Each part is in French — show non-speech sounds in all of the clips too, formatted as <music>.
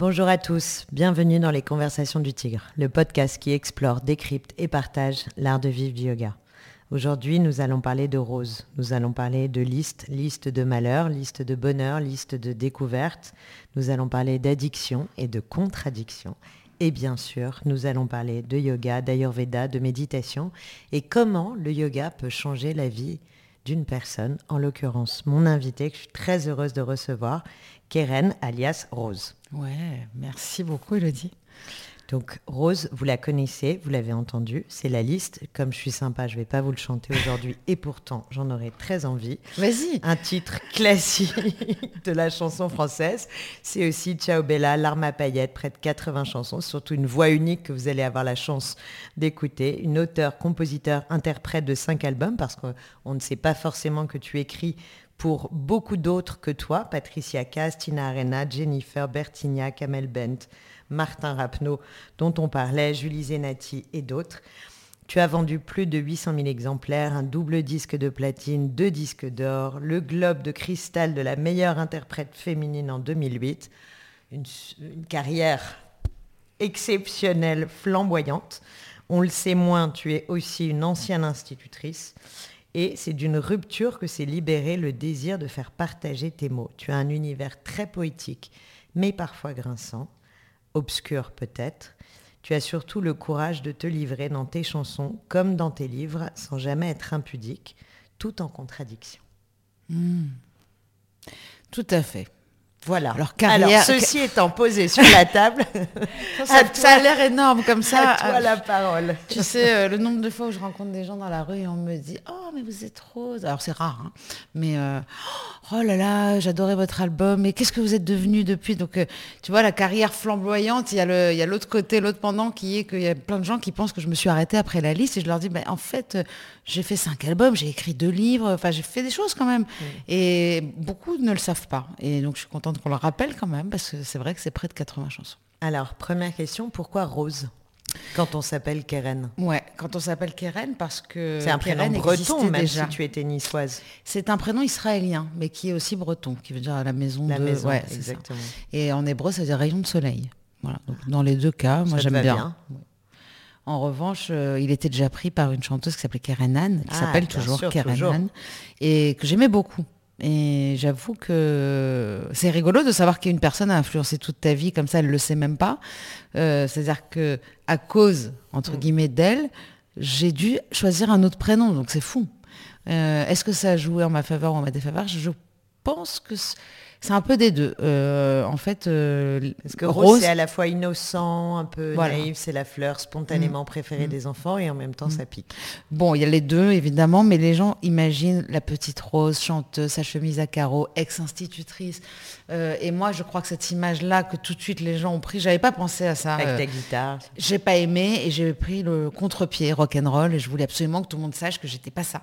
Bonjour à tous, bienvenue dans les Conversations du Tigre, le podcast qui explore, décrypte et partage l'art de vivre du yoga. Aujourd'hui, nous allons parler de rose, nous allons parler de liste, liste de malheur, liste de bonheur, liste de découverte, nous allons parler d'addiction et de contradiction. Et bien sûr, nous allons parler de yoga, d'ayurveda, de méditation et comment le yoga peut changer la vie d'une personne, en l'occurrence mon invité que je suis très heureuse de recevoir, Keren alias Rose. Ouais, merci beaucoup Elodie. Donc Rose, vous la connaissez, vous l'avez entendu, c'est la liste. Comme je suis sympa, je ne vais pas vous le chanter aujourd'hui et pourtant j'en aurais très envie. Vas-y. Un titre classique de la chanson française. C'est aussi Ciao Bella, L'arme à paillettes, près de 80 chansons, surtout une voix unique que vous allez avoir la chance d'écouter. Une auteure, compositeur, interprète de cinq albums parce qu'on ne sait pas forcément que tu écris pour beaucoup d'autres que toi, Patricia Cass, Tina Arena, Jennifer, Bertignac, Kamel Bent, Martin Rapneau, dont on parlait, Julie Zenati et d'autres. Tu as vendu plus de 800 000 exemplaires, un double disque de platine, deux disques d'or, le globe de cristal de la meilleure interprète féminine en 2008, une, une carrière exceptionnelle, flamboyante. On le sait moins, tu es aussi une ancienne institutrice. Et c'est d'une rupture que s'est libéré le désir de faire partager tes mots. Tu as un univers très poétique, mais parfois grinçant obscur peut-être, tu as surtout le courage de te livrer dans tes chansons comme dans tes livres sans jamais être impudique, tout en contradiction. Hmm. Tout à fait. Voilà. Alors, carrière... ceci étant posé sur la table, <laughs> ça, a l'air énorme comme ça. À toi la parole. Tu sais, euh, le nombre de fois où je rencontre des gens dans la rue et on me dit Oh, mais vous êtes rose. Alors, c'est rare, hein. mais euh, oh là là, j'adorais votre album. Mais qu'est-ce que vous êtes devenu depuis? Donc, euh, tu vois, la carrière flamboyante, il y a l'autre côté, l'autre pendant qui est qu'il y a plein de gens qui pensent que je me suis arrêtée après la liste et je leur dis bah, En fait, j'ai fait cinq albums, j'ai écrit deux livres, enfin, j'ai fait des choses quand même. Et beaucoup ne le savent pas. Et donc, je suis contente qu'on le rappelle quand même, parce que c'est vrai que c'est près de 80 chansons. Alors, première question, pourquoi Rose quand on s'appelle Keren? Ouais, quand on s'appelle Keren parce que c'est un prénom breton même si tu étais niçoise. C'est un prénom israélien mais qui est aussi breton, qui veut dire la maison la de maison, ouais, exactement. Et en hébreu ça veut dire rayon de soleil. Voilà. Donc dans les deux cas, moi j'aime bien. En revanche, euh, il était déjà pris par une chanteuse qui s'appelait Keren Anne, qui ah, s'appelle toujours Keren Anne, et que j'aimais beaucoup. Et j'avoue que c'est rigolo de savoir qu'une personne a influencé toute ta vie comme ça, elle le sait même pas. Euh, c'est-à-dire que à cause entre mm. guillemets d'elle, j'ai dû choisir un autre prénom, donc c'est fou. Euh, est-ce que ça a joué en ma faveur ou en ma défaveur? Je pense que c'est un peu des deux. Euh, en fait, euh, parce que Rose, c'est à la fois innocent, un peu naïf, c'est la fleur spontanément mm. préférée mm. des enfants et en même temps mm. ça pique. Bon, il y a les deux évidemment, mais les gens imaginent la petite Rose chanteuse, sa chemise à carreaux, ex-institutrice. Euh, et moi, je crois que cette image-là que tout de suite les gens ont pris, j'avais pas pensé à ça. Avec ta guitare. J'ai pas aimé et j'ai pris le contre-pied rock and roll et je voulais absolument que tout le monde sache que j'étais pas ça.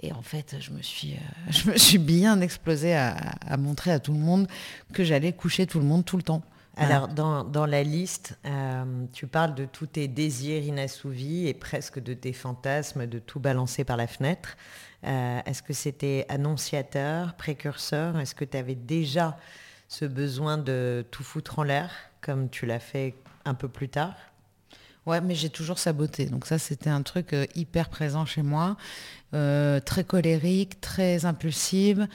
Et en fait, je me suis, euh, <laughs> bien explosée à, montrer à tout le monde que j'allais coucher tout le monde tout le temps. Alors, dans, dans, la liste, euh, tu parles de tous tes désirs inassouvis et presque de tes fantasmes, de tout balancer par la fenêtre. Euh, est-ce que c'était annonciateur, précurseur? Est-ce que tu avais déjà ce besoin de tout foutre en l'air, comme tu l'as fait un peu plus tard? Ouais, mais j'ai toujours saboté. Donc ça, c'était un truc euh, hyper présent chez moi, euh, très colérique, très impulsive.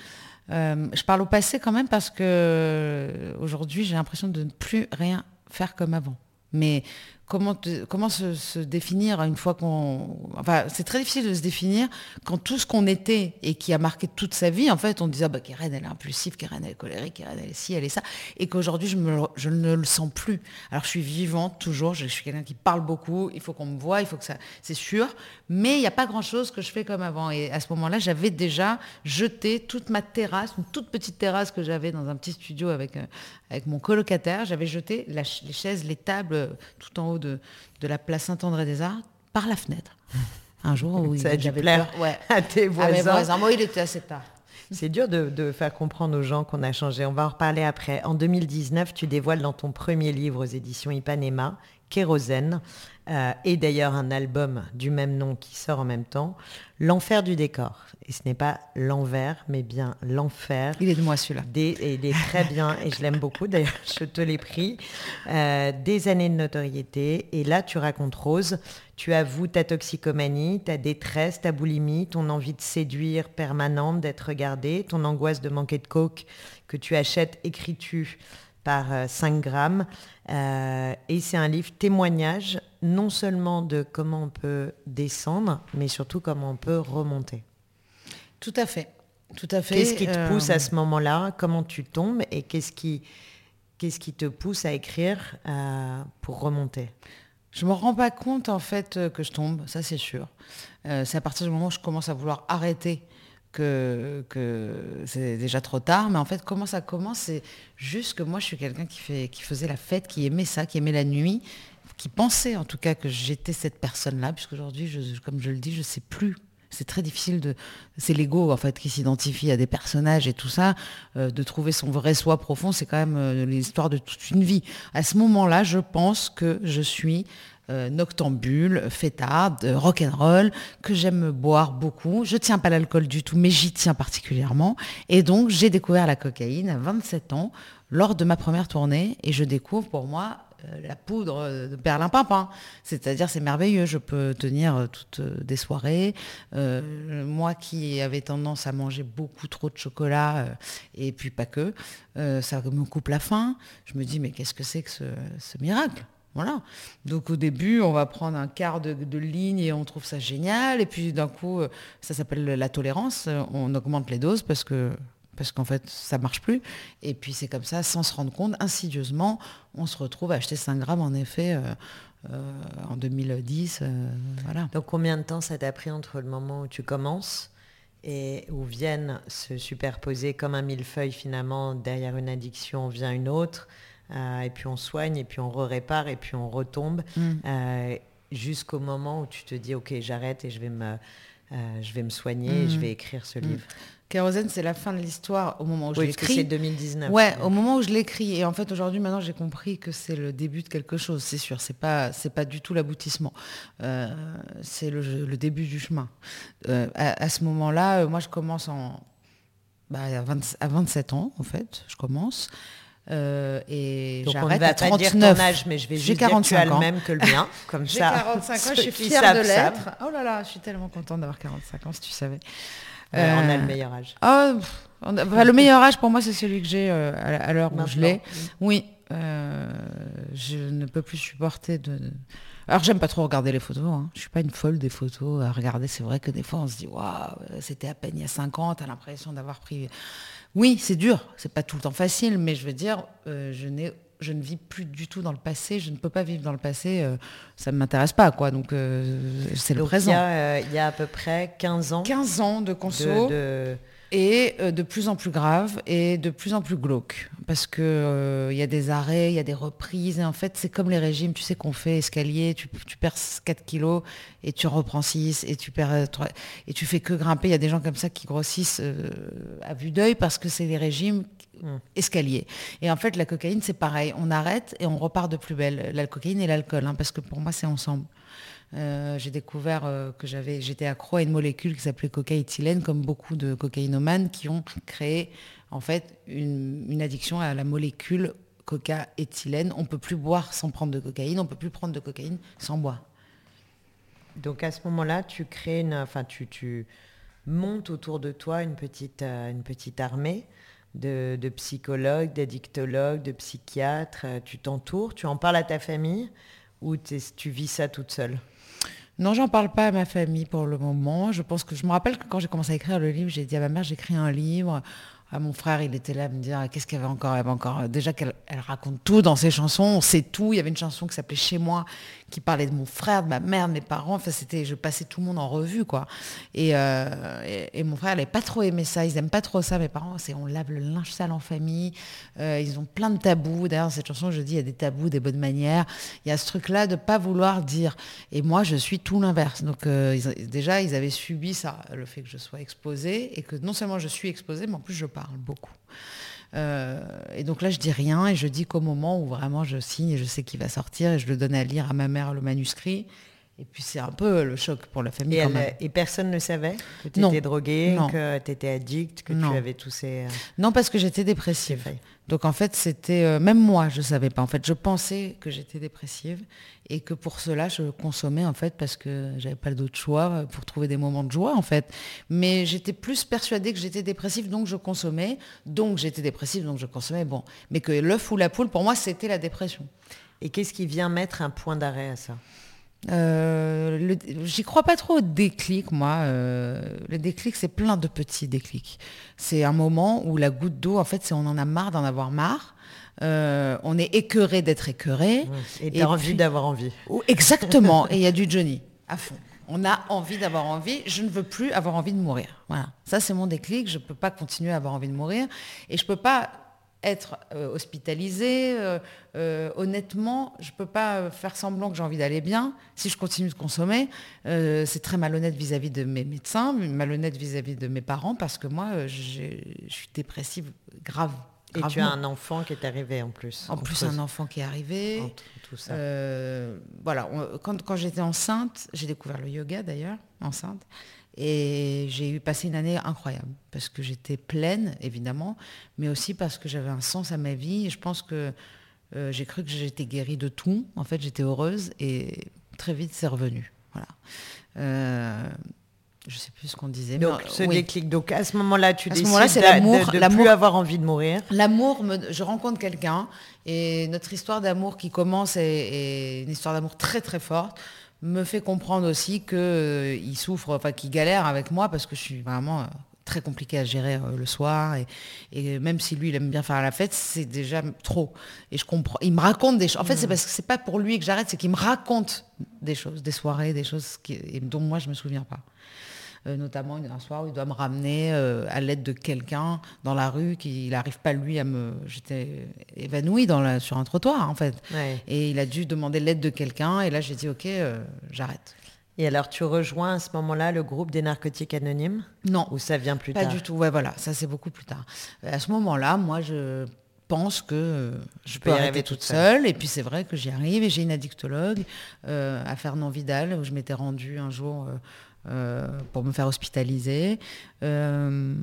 Euh, je parle au passé quand même parce que aujourd'hui, j'ai l'impression de ne plus rien faire comme avant. Mais comment, se, définir une fois qu'on... Enfin, c'est très difficile de se définir quand tout ce qu'on était et qui a marqué toute sa vie, en fait, on disait, ah bah, elle est impulsive, Keren, elle est colérique, Keren, elle est ci, elle est ça. Et qu'aujourd'hui, je, ne le sens plus. Alors, je suis vivante toujours, je, suis quelqu'un qui parle beaucoup, il faut qu'on me voit, il faut que ça... C'est sûr. Mais il n'y a pas grand-chose que je fais comme avant. Et à ce moment-là, j'avais déjà jeté toute ma terrasse, une toute petite terrasse que j'avais dans un petit studio avec, euh, mon colocataire. J'avais jeté les chaises, les tables euh, tout en haut de, de la place Saint-André des Arts par la fenêtre. Un jour où j'avais peur ouais. à tes voisins. Moi, il était assez tard. C'est dur de, de, faire comprendre aux gens qu'on a changé. On va en reparler après. En 2019, tu dévoiles dans ton premier livre aux éditions Ipanema Kérosène, euh, et d'ailleurs un album du même nom qui sort en même temps, L'enfer du décor. Et ce n'est pas l'envers, mais bien l'enfer. Il est de moi celui-là. Et il est très bien, et je l'aime beaucoup, d'ailleurs je te l'ai pris. Euh, des années de notoriété, et là tu racontes Rose, tu avoues ta toxicomanie, ta détresse, ta boulimie, ton envie de séduire permanente, d'être regardée, ton angoisse de manquer de coke que tu achètes, écris-tu par 5 euh, grammes. Euh, et c'est un livre témoignage non seulement de comment on peut descendre, mais surtout comment on peut remonter. Tout à fait. Tout à fait. Qu'est-ce qui te pousse à euh, ce moment-là? Comment tu tombes? Et qu'est-ce qui, qu'est-ce qui te pousse à écrire pour remonter? Je me rends pas compte en fait que je tombe, ça c'est sûr. c'est à partir du moment où je commence à vouloir arrêter que, c'est déjà trop tard. Mais en fait, comment ça commence C'est juste que moi, je suis quelqu'un qui, faisait la fête, qui aimait ça, qui aimait la nuit, qui pensait en tout cas que j'étais cette personne-là, puisqu'aujourd'hui, je, comme je le dis, je ne sais plus. C'est très difficile de. C'est l'ego en fait qui s'identifie à des personnages et tout ça. Euh, de trouver son vrai soi profond, c'est quand même euh, l'histoire de toute une vie. À ce moment-là, je pense que je suis euh, noctambule, fêtarde, euh, rock'n'roll, que j'aime boire beaucoup. Je tiens pas l'alcool du tout, mais j'y tiens particulièrement. Et donc, j'ai découvert la cocaïne à 27 ans, lors de ma première tournée, et je découvre pour moi euh, la poudre de perlimpinpin. C'est-à-dire, c'est merveilleux. Je peux tenir toutes des soirées. moi qui avais tendance à manger beaucoup trop de chocolat, et puis pas que, ça me coupe la faim. Je me dis, mais qu'est-ce que c'est que ce miracle? Voilà. Donc au début, on va prendre un quart de, ligne et on trouve ça génial. Et puis d'un coup, euh, ça s'appelle la tolérance. On augmente les doses parce que parce qu'en fait, ça marche plus. Et puis c'est comme ça, sans se rendre compte, insidieusement, on se retrouve à acheter 5 grammes en effet euh, euh, en 2010. voilà. Donc combien de temps ça t'a pris entre le moment où tu commences et où viennent se superposer comme un millefeuille finalement derrière une addiction vient une autre euh, et puis on soigne, et puis on répare, et puis on retombe, mm. euh, jusqu'au moment où tu te dis, ok, j'arrête et je vais me, euh, je vais me soigner, et je mm. vais écrire ce livre. Mm. Kérosène, c'est la fin de l'histoire au moment où je l'écris. c'est 2019. Ouais, au moment où je l'écris. Et en fait, aujourd'hui, maintenant, j'ai compris que c'est le début de quelque chose, c'est sûr. C'est pas, c'est pas du tout l'aboutissement. c'est le, début du chemin. À, ce moment-là, moi, je commence en, bah, à, 27 ans, en fait, je commence. Euh, et j'arrête à 39. âge, mais je vais juste 45 dire que tu as le même que le mien. <laughs> Comme J'ai 45 ans, je suis fière de l'être. Oh là là, je suis tellement contente d'avoir 45 ans, si tu savais. on a le euh, meilleur âge. Oh, le meilleur âge pour moi, c'est celui que j'ai euh, à, l'heure où je l'ai. Oui, je ne peux plus supporter de. Alors j'aime pas trop regarder les photos. Hein. Je suis pas une folle des photos à regarder. C'est vrai que des fois on se dit waouh, c'était à peine il y a 50, t'as l'impression d'avoir pris oui, c'est dur, c'est pas tout le temps facile, mais je veux dire, euh, je n'ai je ne vis plus du tout dans le passé, je ne peux pas vivre dans le passé, euh, ça ne m'intéresse pas, quoi. Donc, euh, c'est le présent. Il y, a, à peu près 15 ans. 15 ans de conso. Et de plus en plus grave et de plus en plus glauque. Parce qu'il il y a des arrêts, il y a des reprises. Et en fait, c'est comme les régimes, tu sais, qu'on fait escalier, tu, perds 4 kilos et tu reprends 6 et tu perds 3, et tu fais que grimper. Il y a des gens comme ça qui grossissent à vue d'œil parce que c'est des régimes Mm. escalier. Et en fait, la cocaïne, c'est pareil. On arrête et on repart de plus belle. La cocaïne et l'alcool, hein, parce que pour moi, c'est ensemble. Euh, j'ai découvert euh, que j'avais, j'étais accro à une molécule qui s'appelait cocaïthylène, comme beaucoup de cocaïnomanes qui ont créé en fait une, addiction à la molécule coca-éthylène. On peut plus boire sans prendre de cocaïne, on peut plus prendre de cocaïne sans boire. Donc à ce moment-là, tu crées une, enfin tu, montes autour de toi une petite, euh, une petite armée de, psychologues, d'addictologues, de psychiatres. Tu t'entoures, tu en parles à ta famille ou tu vis ça toute seule? Non, j'en parle pas à ma famille pour le moment. Je pense que je me rappelle que quand j'ai commencé à écrire le livre, j'ai dit à ma mère, j'écris un livre à mon frère, il était là à me dire qu'est-ce qu'il y avait encore, avait encore. Déjà qu'elle raconte tout dans ses chansons, on sait tout. Il y avait une chanson qui s'appelait Chez moi, qui parlait de mon frère, de ma mère, de mes parents. Enfin, c'était, je passais tout le monde en revue, quoi. Et, euh, et, mon frère, n'avait pas trop aimé ça. Ils n'aiment pas trop ça. Mes parents, c'est on lave le linge sale en famille. Euh, ils ont plein de tabous. D'ailleurs, cette chanson, je dis, il y a des tabous, des bonnes manières. Il y a ce truc-là de pas vouloir dire. Et moi, je suis tout l'inverse. Donc, euh, déjà, ils avaient subi ça, le fait que je sois exposée et que non seulement je suis exposée, mais en plus je parle beaucoup. Et donc là, je dis rien et je dis qu'au moment où vraiment je signe et je sais qu'il va sortir et je le donne à lire à ma mère le manuscrit. Et puis c'est un peu le choc pour la famille. Et, personne ne savait que tu étais droguée, que tu étais addict, que tu avais tous ces... Euh, non, parce que j'étais dépressive. Donc en fait, c'était... Euh, même moi, je ne savais pas. En fait, je pensais que j'étais dépressive et que pour cela, je consommais en fait parce que j'avais pas d'autre choix pour trouver des moments de joie en fait. Mais j'étais plus persuadée que j'étais dépressive, donc je consommais. Donc j'étais dépressive, donc je consommais. Bon. Mais que l'œuf ou la poule, pour moi, c'était la dépression. Et qu'est-ce qui vient mettre un point d'arrêt à ça? Euh, J'y crois pas trop au déclic, moi. Euh, le déclic, c'est plein de petits déclics. C'est un moment où la goutte d'eau, en fait, c'est on en a marre d'en avoir marre. Euh, on est écœuré d'être écœuré. et envie d'avoir envie. Exactement. <laughs> et il y a du Johnny à fond. On a envie d'avoir envie. Je ne veux plus avoir envie de mourir. Voilà. Ça, c'est mon déclic. Je ne peux pas continuer à avoir envie de mourir. Et je ne peux pas être euh, hospitalisé. Euh, euh, honnêtement, je ne peux pas faire semblant que j'ai envie d'aller bien si je continue de consommer. c'est très malhonnête vis-à-vis de mes médecins, malhonnête vis-à-vis de mes parents, parce que moi, je suis dépressive grave. Et tu as un enfant qui est arrivé en plus. En, plus, un enfant qui est arrivé. tout ça. voilà, quand, quand j'étais enceinte, j'ai découvert le yoga d'ailleurs, enceinte. Et j'ai eu passé une année incroyable, parce que j'étais pleine, évidemment, mais aussi parce que j'avais un sens à ma vie. Et je pense que euh, j'ai cru que j'étais guérie de tout. En fait, j'étais heureuse et très vite, c'est revenu. Voilà. Euh, je ne sais plus ce qu'on disait. Donc, ce déclic. Donc, à ce moment-là, tu décides de, ne plus avoir envie de mourir. L'amour, je rencontre quelqu'un et notre histoire d'amour qui commence est une histoire d'amour très, très forte me fait comprendre aussi qu'il euh, souffre, enfin qu'il galère avec moi parce que je suis vraiment euh, très compliqué à gérer euh, le soir et, même si lui il aime bien faire la fête c'est déjà trop et je comprends il me raconte des choses en fait c'est mm. parce que c'est pas pour lui que j'arrête c'est qu'il me raconte des choses des soirées des choses dont moi je me souviens pas notamment un soir où il doit me ramener euh, à l'aide de quelqu'un dans la rue, qu'il n'arrive pas lui à me... J'étais évanouie dans sur un trottoir en fait. Et il a dû demander l'aide de quelqu'un et là j'ai dit ok, euh, j'arrête. Et alors, tu rejoins à ce moment-là le groupe des narcotiques anonymes? Non. Ou ça vient plus tard? Pas du tout, ouais, voilà, ça c'est beaucoup plus tard. À ce moment-là, moi, je pense que je peux, arriver toute seule. Et puis c'est vrai que j'y arrive et j'ai une addictologue à Fernand Vidal, où je m'étais rendue un jour euh, pour me faire hospitaliser. Euh,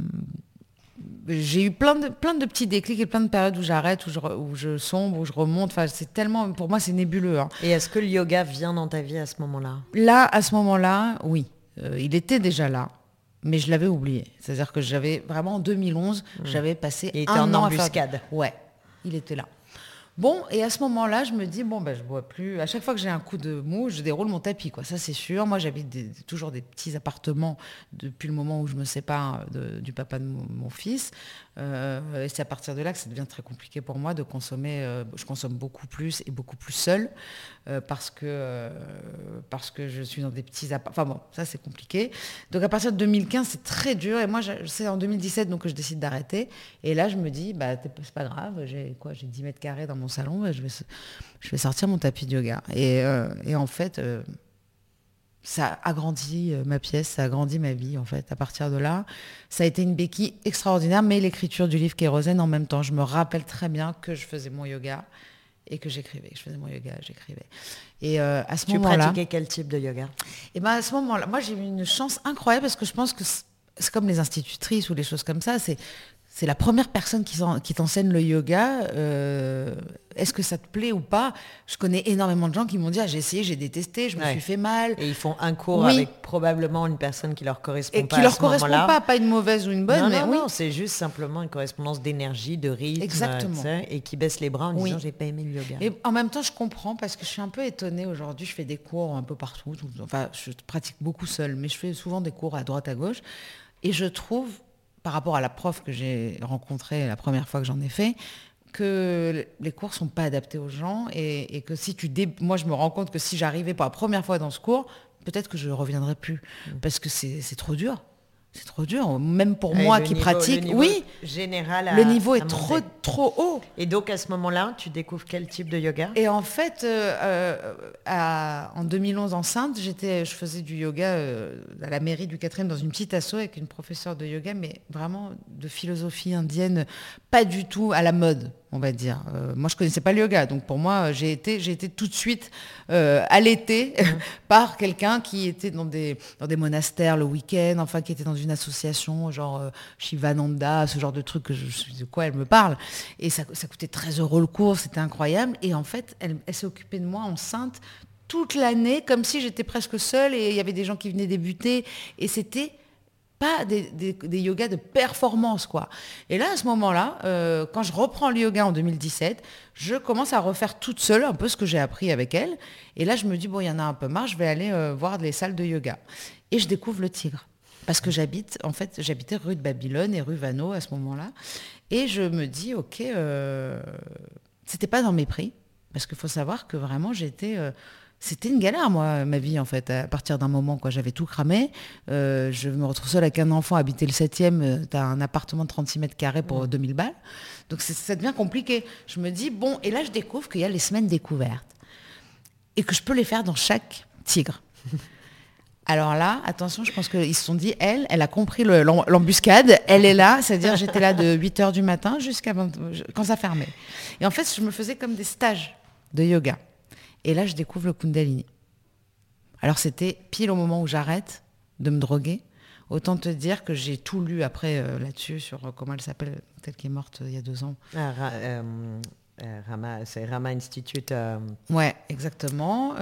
j'ai eu plein de, plein de petits déclics et plein de périodes où j'arrête, où je, où je sombre, où je remonte. Enfin, c'est tellement, pour moi, c'est nébuleux. Hein. Et est-ce que le yoga vient dans ta vie à ce moment-là? Là, à ce moment-là, oui. Euh, il était déjà là, mais je l'avais oublié. C'est-à-dire que j'avais vraiment en 2011, mmh. j'avais passé il était un en embuscade. Ouais, il était là. Bon, et à ce moment-là, je me dis, bon, ben, je bois plus. À chaque fois que j'ai un coup de mou, je déroule mon tapis, quoi. Ça, c'est sûr. Moi, j'habite toujours des petits appartements depuis le moment où je me sépare du papa de mon fils. Euh, et c'est à partir de là que ça devient très compliqué pour moi de consommer. Euh, je consomme beaucoup plus et beaucoup plus seul euh, parce, que, parce que je suis dans des petits Enfin bon, ça c'est compliqué. Donc à partir de 2015, c'est très dur. Et moi, c'est en 2017 donc, que je décide d'arrêter. Et là, je me dis, bah, c'est pas grave, j'ai quoi J'ai 10 mètres carrés dans mon salon, je vais, je vais sortir mon tapis de yoga. Et en fait ça a agrandi euh, ma pièce, ça a agrandi ma vie en fait. À partir de là, ça a été une béquille extraordinaire, mais l'écriture du livre Kérosène en même temps. Je me rappelle très bien que je faisais mon yoga et que j'écrivais. Je faisais mon yoga, j'écrivais. Et euh, à ce moment-là, tu pratiquais quel type de yoga? Et eh ben à ce moment-là, moi j'ai eu une chance incroyable parce que je pense que c'est comme les institutrices ou les choses comme ça. C'est c'est la première personne qui t'enseigne le yoga. Euh, est-ce que ça te plaît ou pas? Je connais énormément de gens qui m'ont dit ah, j'ai essayé, j'ai détesté, je me suis fait mal. Et ils font un cours avec probablement une personne qui leur correspond et pas. Qui leur correspond pas, pas une mauvaise ou une bonne. Non, mais non, oui. non c'est juste simplement une correspondance d'énergie, de rythme. Exactement. et qui baisse les bras en disant j'ai pas aimé le yoga. Et en même temps, je comprends parce que je suis un peu étonnée aujourd'hui. Je fais des cours un peu partout. Enfin, je pratique beaucoup seule, mais je fais souvent des cours à droite, à gauche. Et je trouve par rapport à la prof que j'ai rencontrée la première fois que j'en ai fait, que les cours sont pas adaptés aux gens et, que si tu moi je me rends compte que si j'arrivais pour la première fois dans ce cours, peut-être que je ne reviendrai plus mm. parce que c'est trop dur. C'est trop dur. Même pour moi qui pratique, oui. Général. le niveau est trop trop haut. Et donc à ce moment-là, tu découvres quel type de yoga? Et en fait, euh, euh, en 2011 enceinte, j'étais, je faisais du yoga euh, à la mairie du 4e dans une petite asso avec une professeure de yoga, mais vraiment de philosophie indienne, pas du tout à la mode on va dire. Euh, moi, je connaissais pas le yoga, donc pour moi, j'ai été, j'ai été tout de suite euh, allaitée <laughs> mmh. par quelqu'un qui était dans des, dans des monastères le week-end, enfin qui était dans une association, genre euh, Shivananda, ce genre de truc que je, sais de quoi elle me parle. Et ça, coûtait 13 euros le cours, c'était incroyable. Et en fait, elle, elle s'est occupée de moi enceinte toute l'année, comme si j'étais presque seule et il y avait des gens qui venaient débuter. Et c'était pas des, yogas de performance, quoi. Et là, à ce moment-là, euh, quand je reprends le yoga en 2017, je commence à refaire toute seule un peu ce que j'ai appris avec elle. Et là, je me dis, bon, il y en a un peu marre, je vais aller euh, voir les salles de yoga. Et je découvre le tigre. Parce que j'habite, en fait, j'habitais rue de Babylone et rue Vano à ce moment-là. Et je me dis, ok, euh, c'était pas dans mes prix. Parce qu'il faut savoir que vraiment, j'étais c'était une galère, moi, ma vie, en fait, à partir d'un moment, quoi. J'avais tout cramé. Euh, je me retrouve seule avec un enfant, habiter le 7e, tu as un appartement de 36 mètres carrés pour 2000 balles. Donc ça devient compliqué. Je me dis, bon, et là, je découvre qu'il y a les semaines découvertes. Et que je peux les faire dans chaque tigre. <laughs> Alors là, attention, je pense qu'ils se sont dit, elle, elle a compris l'embuscade, elle est là, c'est-à-dire j'étais là de 8h du matin jusqu'à quand ça fermait. Et en fait, je me faisais comme des stages de yoga. Et là, je découvre le Kundalini. Alors c'était pile au moment où j'arrête de me droguer. Autant te dire que j'ai tout lu après euh, là-dessus sur euh, comment elle s'appelle, telle qui est morte euh, il y a deux ans. Ah, Rama, c'est Rama Institute. Ouais, exactement.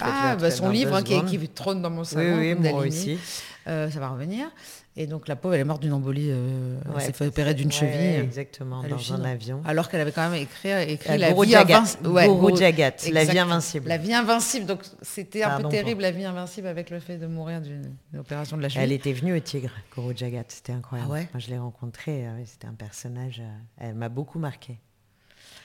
ah, bah, son livre hein, qui, qui, trône dans mon salon. Oui, oui moi aussi. ça va revenir. Et donc la pauvre, elle est morte d'une embolie, euh, elle s'est fait opérer d'une cheville. exactement, dans un avion. Alors qu'elle avait quand même écrit, écrit la, vie invincible. la vie invincible. La vie invincible, donc c'était un peu terrible la vie invincible avec le fait de mourir d'une opération de la cheville. Elle était venue au Tigre, Guru Jagat, c'était incroyable. Ah je l'ai rencontrée, euh, c'était un personnage, euh, elle m'a beaucoup marqué.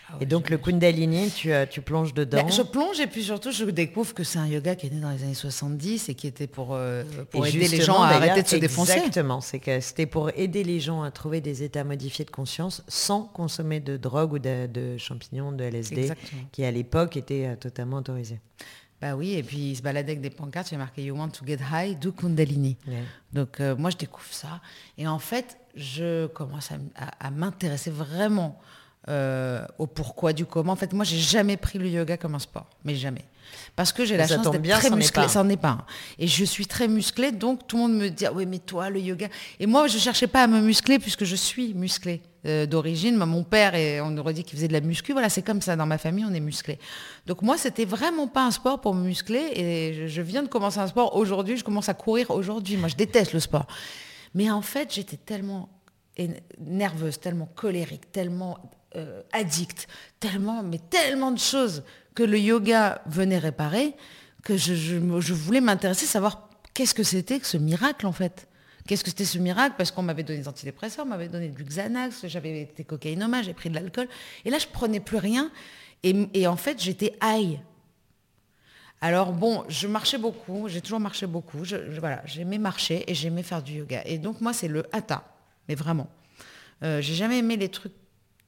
Ah et donc le Kundalini, tu, euh, tu plonges dedans ben, Je plonge et puis surtout je découvre que c'est un yoga qui est né dans les années 70 et qui était pour, euh, pour aider les gens à arrêter de se défoncer. Exactement, c'est que c'était pour aider les gens à trouver des états modifiés de conscience sans consommer de drogue ou de, champignons, de LSD, qui à l'époque était euh, totalement autorisé. Bah oui, et puis il se baladait avec des pancartes, il y a marqué You want to get high, do Kundalini. Donc moi je découvre ça et en fait je commence à m'intéresser vraiment euh, au pourquoi du comment. En fait, moi, j'ai jamais pris le yoga comme un sport, mais jamais. Parce que j'ai la chance d'être très musclée. Ça n'en est pas. Et je suis très musclée, donc tout le monde me dit ah oui, mais toi, le yoga. Et moi, je cherchais pas à me muscler puisque je suis musclée euh, d'origine. Mon père, et on aurait dit qu'il faisait de la muscu. Voilà, c'est comme ça. Dans ma famille, on est musclé. Donc moi, c'était vraiment pas un sport pour me muscler. Et je viens de commencer un sport aujourd'hui. Je commence à courir aujourd'hui. Moi, je déteste le sport. Mais en fait, j'étais tellement nerveuse, tellement colérique, tellement euh, addict, tellement, mais tellement de choses que le yoga venait réparer, que je, voulais m'intéresser, savoir qu'est-ce que c'était que ce miracle en fait. Qu'est-ce que c'était ce miracle? Parce qu'on m'avait donné des antidépresseurs, on m'avait donné du Xanax, j'avais été cocaïnoma, j'ai pris de l'alcool. Et là, je prenais plus rien. Et, en fait, j'étais high. Alors bon, je marchais beaucoup, j'ai toujours marché beaucoup. Voilà, j'aimais marcher et j'aimais faire du yoga. Et donc moi, c'est le hatha, mais vraiment. Euh, j'ai jamais aimé les trucs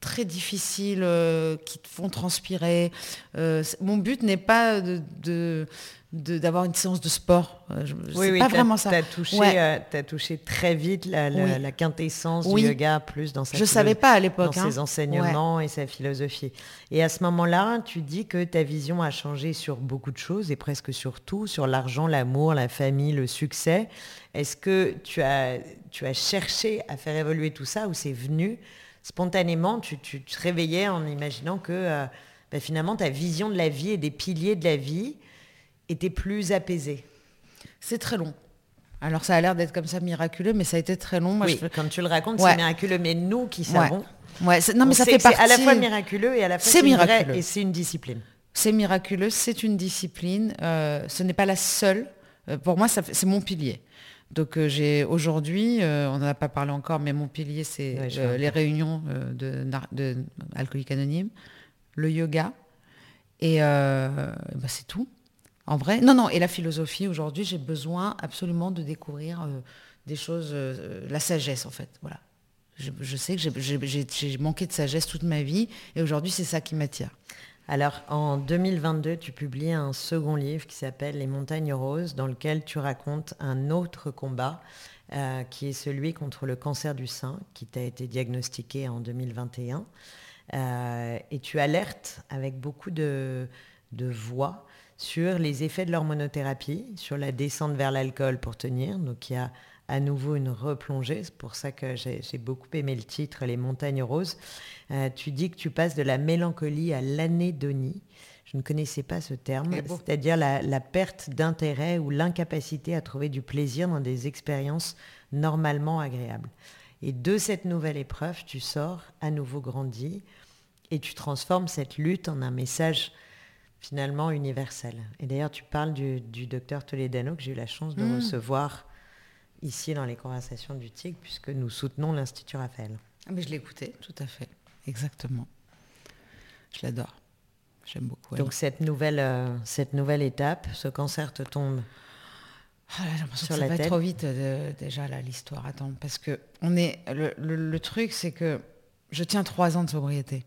très difficiles euh, qui te font transpirer. Euh, mon but n'est pas de, d'avoir une séance de sport. Euh, oui, oui, pas vraiment ça. Tu as touché, as touché très vite la, quintessence du yoga, plus dans sa Je ne savais pas à l'époque. Dans ses hein. enseignements et sa philosophie. Et à ce moment-là, tu dis que ta vision a changé sur beaucoup de choses et presque sur tout, sur l'argent, l'amour, la famille, le succès. Est-ce que tu as, tu as cherché à faire évoluer tout ça ou c'est venu spontanément, tu, te réveillais en imaginant que euh, bah, finalement ta vision de la vie et des piliers de la vie était plus apaisée C'est très long. Alors ça a l'air d'être comme ça miraculeux, mais ça a été très long. oui, quand tu le racontes, c'est miraculeux, mais nous qui savons, ouais. non mais ça fait partie. à la fois miraculeux et à la fois c'est miraculeux et c'est une discipline. C'est miraculeux, c'est une discipline. Euh, ce n'est pas la seule. Euh, pour moi, c'est mon pilier. Donc euh, j'ai aujourd'hui, euh, on n'en a pas parlé encore, mais mon pilier c'est euh, les réunions de, de alcooliques anonymes, le yoga, et bah, c'est tout. En vrai, non, non, et la philosophie, aujourd'hui, j'ai besoin absolument de découvrir des choses, la sagesse en fait. Voilà. Je, sais que j'ai manqué de sagesse toute ma vie et aujourd'hui c'est ça qui m'attire. Alors en 2022, tu publies un second livre qui s'appelle Les montagnes roses, dans lequel tu racontes un autre combat euh, qui est celui contre le cancer du sein, qui t'a été diagnostiqué en 2021. Euh, et tu alertes avec beaucoup de, voix sur les effets de l'hormonothérapie, sur la descente vers l'alcool pour tenir. Donc il y a à nouveau une replongée. C'est pour ça que j'ai beaucoup aimé le titre, Les montagnes roses. Euh, tu dis que tu passes de la mélancolie à l'anédonie. Je ne connaissais pas ce terme, c'est-à-dire la, perte d'intérêt ou l'incapacité à trouver du plaisir dans des expériences normalement agréables. Et de cette nouvelle épreuve, tu sors à nouveau grandi et tu transformes cette lutte en un message finalement universel. Et d'ailleurs, tu parles du, docteur Toledano que j'ai eu la chance de mmh. recevoir ici dans les conversations du TIG, puisque nous soutenons l'Institut Raphaël. Ah, mais je l'écoutais, tout à fait, exactement. Je l'adore. J'aime beaucoup. Donc cette nouvelle, euh, cette nouvelle étape, ce cancer te tombe ah j'ai l'impression que ça va trop vite euh, déjà là l'histoire. Attends, parce que on est le truc, c'est que je tiens trois ans de sobriété.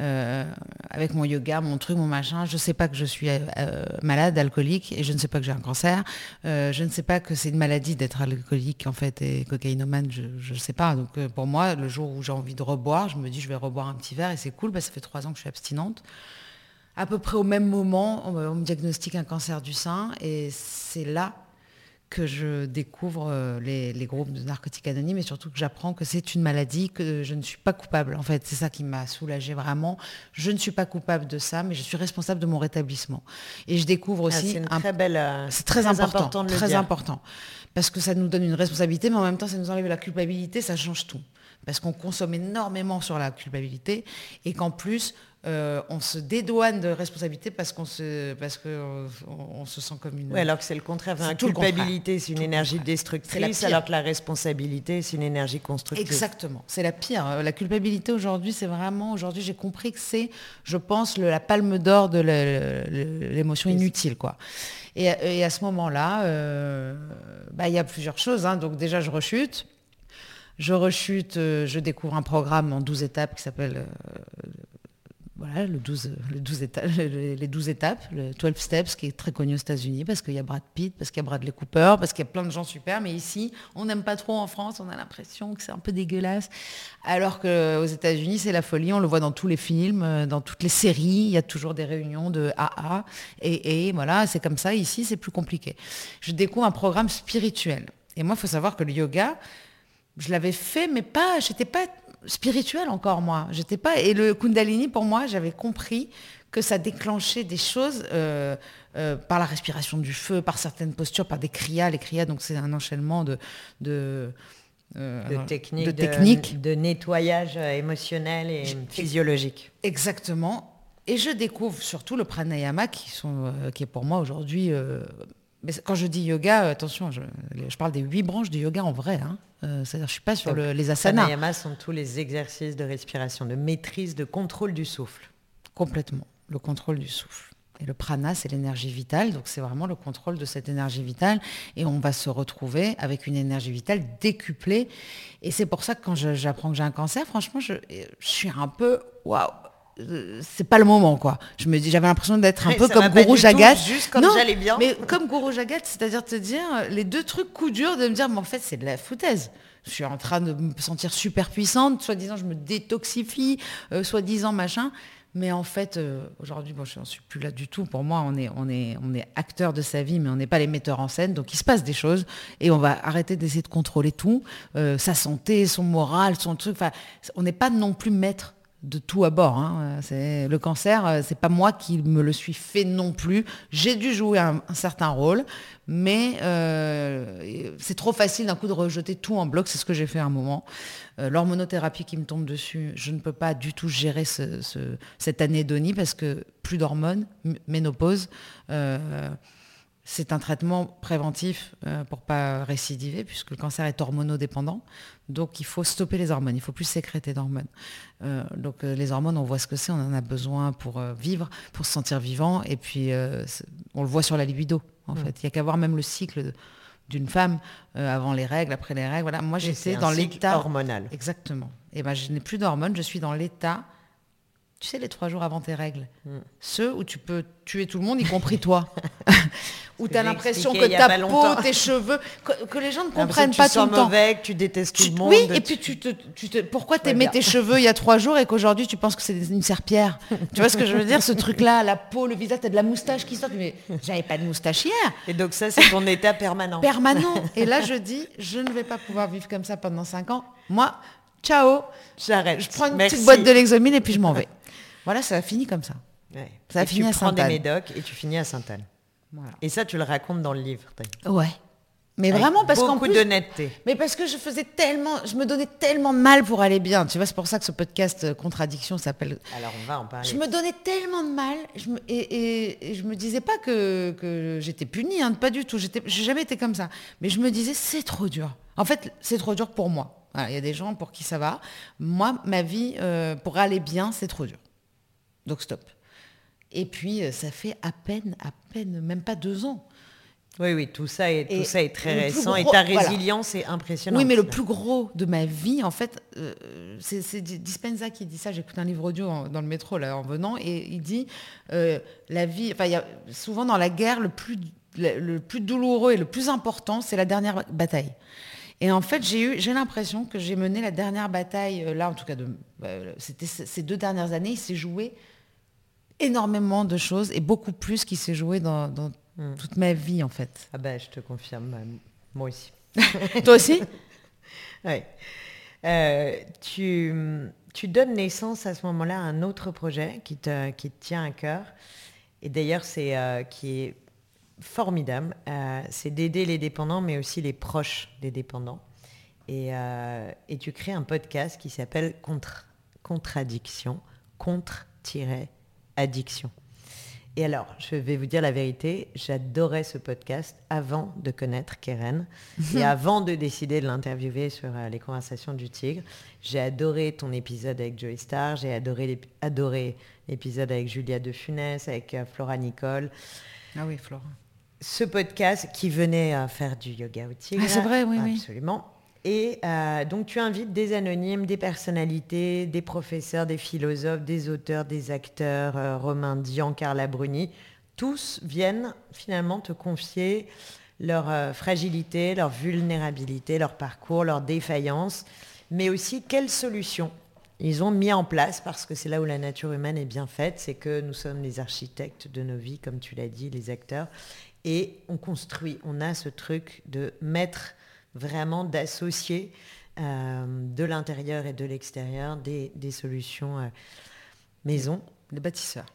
Euh, avec mon yoga, mon truc, mon machin. Je ne sais pas que je suis euh, malade, alcoolique, et je ne sais pas que j'ai un cancer. Euh, je ne sais pas que c'est une maladie d'être alcoolique en fait et cocaïnomane. Je ne sais pas. Donc pour moi, le jour où j'ai envie de reboire, je me dis je vais reboire un petit verre et c'est cool. Que ça fait trois ans que je suis abstinente. À peu près au même moment, on me diagnostique un cancer du sein et c'est là que je découvre euh, les, groupes de narcotiques anonymes et surtout que j'apprends que c'est une maladie, que je ne suis pas coupable. En fait, c'est ça qui m'a soulagée vraiment. Je ne suis pas coupable de ça, mais je suis responsable de mon rétablissement. Et je découvre ah, aussi... c'est très belle... Euh, c'est très, important, très important. Parce que ça nous donne une responsabilité, mais en même temps, ça nous enlève la culpabilité, ça change tout. Parce qu'on consomme énormément sur la culpabilité et qu'en plus, euh, on se dédouane de responsabilité parce qu'on se, parce que on, se sent comme une. Oui, alors que c'est le contraire. La culpabilité, c'est une énergie destructrice, alors que la responsabilité, c'est une énergie constructive. Exactement. C'est la pire. La culpabilité aujourd'hui, c'est vraiment. Aujourd'hui, j'ai compris que c'est, je pense, la palme d'or de l'émotion inutile, quoi. Et, à ce moment-là, euh, bah, il y a plusieurs choses. Hein. Donc déjà, je rechute. Je rechute, euh, je découvre un programme en 12 étapes qui s'appelle voilà, le 12, le 12 étapes, <laughs> les 12 étapes, le 12 Steps, qui est très connu aux États-Unis, parce qu'il y a Brad Pitt, parce qu'il y a Bradley Cooper, parce qu'il y a plein de gens super, mais ici, on n'aime pas trop en France, on a l'impression que c'est un peu dégueulasse. Alors qu'aux États-Unis, c'est la folie, on le voit dans tous les films, euh, dans toutes les séries, il y a toujours des réunions de AA, et, et voilà, c'est comme ça. Ici, c'est plus compliqué. Je découvre un programme spirituel. Et moi, il faut savoir que le yoga, je l'avais fait, mais pas, j'étais pas spirituel encore moi. J'étais pas et le Kundalini pour moi, j'avais compris que ça déclenchait des choses euh, euh, par la respiration du feu, par certaines postures, par des kriyas. Les kriyas, donc c'est un enchaînement de, de euh, techniques, de, nettoyage émotionnel et physiologique. Exactement. Et je découvre surtout le pranayama qui, sont, qui est pour moi aujourd'hui mais quand je dis yoga, attention, je, parle des huit branches du yoga en vrai. Hein. Euh, c'est-à-dire, je suis pas sur les asanas. Pranayama sont tous les exercices de respiration, de maîtrise, de contrôle du souffle. Complètement, le contrôle du souffle. Et le prana, c'est l'énergie vitale, donc c'est vraiment le contrôle de cette énergie vitale. Et on va se retrouver avec une énergie vitale décuplée. Et c'est pour ça que quand j'apprends que j'ai un cancer, franchement, je, je suis un peu waouh c'est pas le moment quoi. Je me dis j'avais l'impression d'être un peu comme Gourou Jagat. juste comme j'allais bien. Mais comme Gourou Jagat, c'est-à-dire te dire les deux trucs coup dur de me dire mais en fait c'est de la foutaise. Je suis en train de me sentir super puissante, soi-disant je me détoxifie, euh, soi-disant machin. Mais en fait, euh, aujourd'hui, bon, je n'en suis plus là du tout. Pour moi, on est, on est, on est acteur de sa vie, mais on n'est pas les metteurs en scène. Donc, il se passe des choses et on va arrêter d'essayer de contrôler tout, euh, sa santé, son moral, son truc. Enfin, on n'est pas non plus maître de tout à bord. Hein. Le cancer, euh, c'est pas moi qui me le suis fait non plus. J'ai dû jouer un, certain rôle, mais euh, c'est trop facile d'un coup de rejeter tout en bloc. C'est ce que j'ai fait à un moment. Euh, l'hormonothérapie qui me tombe dessus, je ne peux pas du tout gérer cette anédonie parce que plus d'hormones, ménopause. C'est un traitement préventif euh, pour pas récidiver, puisque le cancer est hormonodépendant. Donc il faut stopper les hormones, il faut plus sécréter d'hormones. Euh, donc euh, les hormones, on voit ce que c'est, on en a besoin pour vivre, pour se sentir vivant, et puis on le voit sur la libido, en fait. Il n'y a qu'à voir même le cycle d'une femme euh, avant les règles, après les règles. Voilà, moi j'étais dans l'état hormonal. Exactement. Et ben je n'ai plus d'hormones, je suis dans l'état tu sais, les trois jours avant tes règles, hmm. ceux où tu peux tuer tout le monde, y compris toi, <laughs> où tu as l'impression que ta peau, tes cheveux, que, les gens ne comprennent pas tout le temps. mauvais, que tu détestes tout le monde. Oui, et puis tu te, tu te pourquoi t'aimais tes cheveux il y a trois jours et qu'aujourd'hui tu penses que c'est une serpillère? Tu vois ce que je veux dire Ce truc-là, la peau, le visage, tu as de la moustache qui sort, mais j'avais pas de moustache hier. Et donc ça, c'est ton état permanent. Permanent. <laughs> Et là, je dis, je ne vais pas pouvoir vivre comme ça pendant cinq ans. Moi, ciao. J'arrête. Je prends une petite boîte de l'exomine et puis je m'en vais. Voilà, ça a fini comme ça. Ça a fini tu prends des médocs et tu finis à Sainte-Anne. Et ça, tu le racontes dans le livre. Ouais. Mais vraiment parce qu'en plus, d'honnêteté. Mais parce que je faisais tellement, je me donnais tellement de mal pour aller bien. Tu vois, c'est pour ça que ce podcast euh, Contradiction s'appelle. Alors on va en parler. Je me donnais tellement de mal, je me, et, et, je me disais pas que, que j'étais punie, hein, pas du tout. J'étais, j'ai jamais été comme ça. Mais je me disais c'est trop dur. En fait, c'est trop dur pour moi. Il y a des gens pour qui ça va. Moi, ma vie, euh, pour aller bien, c'est trop dur. Donc stop. Et puis, euh, ça fait à peine, à peine, même pas deux ans. Oui, oui, tout ça est, tout ça est très récent et ta résilience est impressionnante. Oui, mais le plus gros de ma vie, en fait, euh, c'est Dispenza qui dit ça. J'écoute un livre audio dans le métro là, en venant et il dit euh, la vie. Enfin, y a souvent dans la guerre le plus, le, plus douloureux et le plus important, c'est la dernière bataille. Et en fait, j'ai eu, j'ai l'impression que j'ai mené la dernière bataille là, en tout cas, de, c'était ces deux dernières années, il s'est joué énormément de choses et beaucoup plus qui s'est joué dans, hmm. toute ma vie en fait. Ah ben je te confirme, moi aussi. <laughs> <laughs> Toi aussi Oui. Euh, tu, tu, donnes naissance à ce moment-là à un autre projet qui te, qui te tient à cœur. Et d'ailleurs, c'est euh, qui est formidable. Euh, c'est d'aider les dépendants, mais aussi les proches des dépendants. Et, et tu crées un podcast qui s'appelle Contre, Contradiction, contre-addiction addiction. Et alors, je vais vous dire la vérité, j'adorais ce podcast avant de connaître Keren <laughs> et avant de décider de l'interviewer sur euh, les conversations du tigre. J'ai adoré ton épisode avec Joey Star, j'ai adoré, adoré l'épisode avec Julia de Funès, avec euh, Flora Nicole. Ah oui, Flora. Ce podcast qui venait à faire du yoga au tigre. Ah, c'est vrai, oui, oui. Absolument. Et euh, donc tu invites des anonymes, des personnalités, des professeurs, des philosophes, des auteurs, des acteurs, euh, Romain Dian, Carla Bruni. Tous viennent finalement te confier leur euh, fragilité, leur vulnérabilité, leur parcours, leur défaillance, mais aussi quelles solutions ils ont mis en place, parce que c'est là où la nature humaine est bien faite, c'est que nous sommes les architectes de nos vies, comme tu l'as dit, les acteurs, et on construit, on a ce truc de mettre vraiment d'associer euh, de l'intérieur et de l'extérieur des, solutions euh, maison. Les bâtisseurs.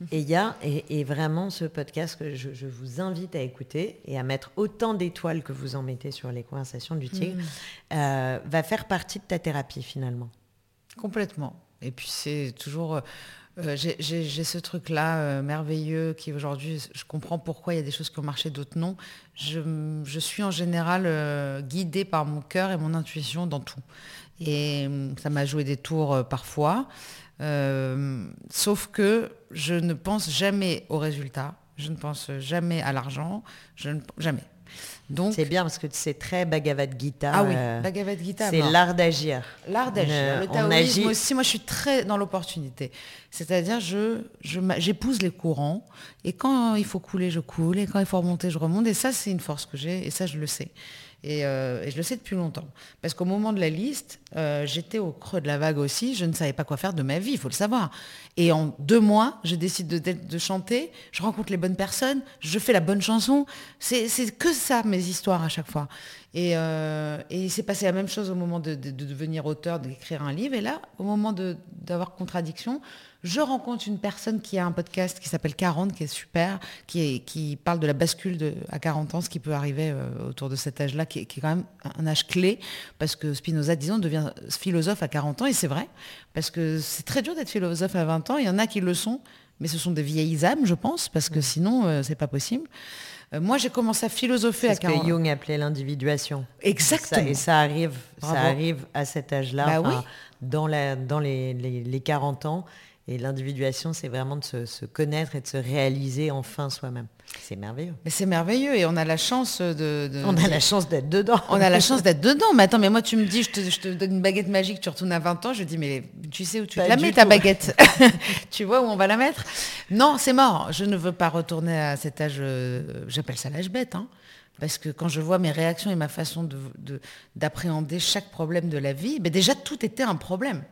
<laughs> Et il y a, et, vraiment ce podcast que je, vous invite à écouter et à mettre autant d'étoiles que vous en mettez sur les conversations du tigre, mm. euh, va faire partie de ta thérapie finalement. Complètement. Et puis c'est toujours euh, j'ai ce truc-là euh, merveilleux qui aujourd'hui, je comprends pourquoi il y a des choses qui ont marché, d'autres non. Je, suis en général euh, guidée par mon cœur et mon intuition dans tout. Et ça m'a joué des tours parfois. sauf que je ne pense jamais au résultat, je ne pense jamais à l'argent, je c'est bien parce que c'est très Bhagavad Gita. Ah oui, euh, Bhagavad Gita. C'est l'art d'agir. L'art d'agir. Euh, le taoïsme aussi, moi je suis très dans l'opportunité. C'est-à-dire, je, j'épouse les courants et quand il faut couler, je coule et quand il faut remonter, je remonte. Et ça, c'est une force que j'ai et ça, je le sais. Euh, et, je le sais depuis longtemps. Parce qu'au moment de la liste, euh, j'étais au creux de la vague aussi, je ne savais pas quoi faire de ma vie, il faut le savoir. Et en deux mois, je décide de, chanter, je rencontre les bonnes personnes, je fais la bonne chanson. C'est que ça, mes histoires à chaque fois. Et, euh, il s'est passé la même chose au moment de, devenir auteur, d'écrire un livre. Et là, au moment d'avoir contradiction, je rencontre une personne qui a un podcast qui s'appelle 40, qui est super, qui, qui parle de la bascule de, à 40 ans, ce qui peut arriver euh, autour de cet âge-là, qui, est quand même un âge clé, parce que Spinoza, disons, devient philosophe à 40 ans, et c'est vrai, parce que c'est très dur d'être philosophe à 20 ans, il y en a qui le sont, mais ce sont des vieilles âmes, je pense, parce que sinon, ce euh, c'est pas possible. Euh, moi, j'ai commencé à philosopher à 40 ans. ce que Jung appelait l'individuation. Exactement. et ça arrive, ça arrive à cet âge-là, bah dans, la, dans les, les, les 40 ans. Et l'individuation, c'est vraiment de se, connaître et de se réaliser enfin soi-même. C'est merveilleux. Mais c'est merveilleux et on a la chance de... on a la chance d'être dedans. On a la chance d'être dedans. Mais attends, mais moi tu me dis, je te, donne une baguette magique, tu retournes à 20 ans, je dis, mais tu sais où tu la mets ta baguette <laughs> <laughs> Tu vois où on va la mettre? Non, c'est mort. Je ne veux pas retourner à cet âge, euh, j'appelle ça l'âge bête. Hein. Parce que quand je vois mes réactions et ma façon d'appréhender de, chaque problème de la vie, mais déjà tout était un problème.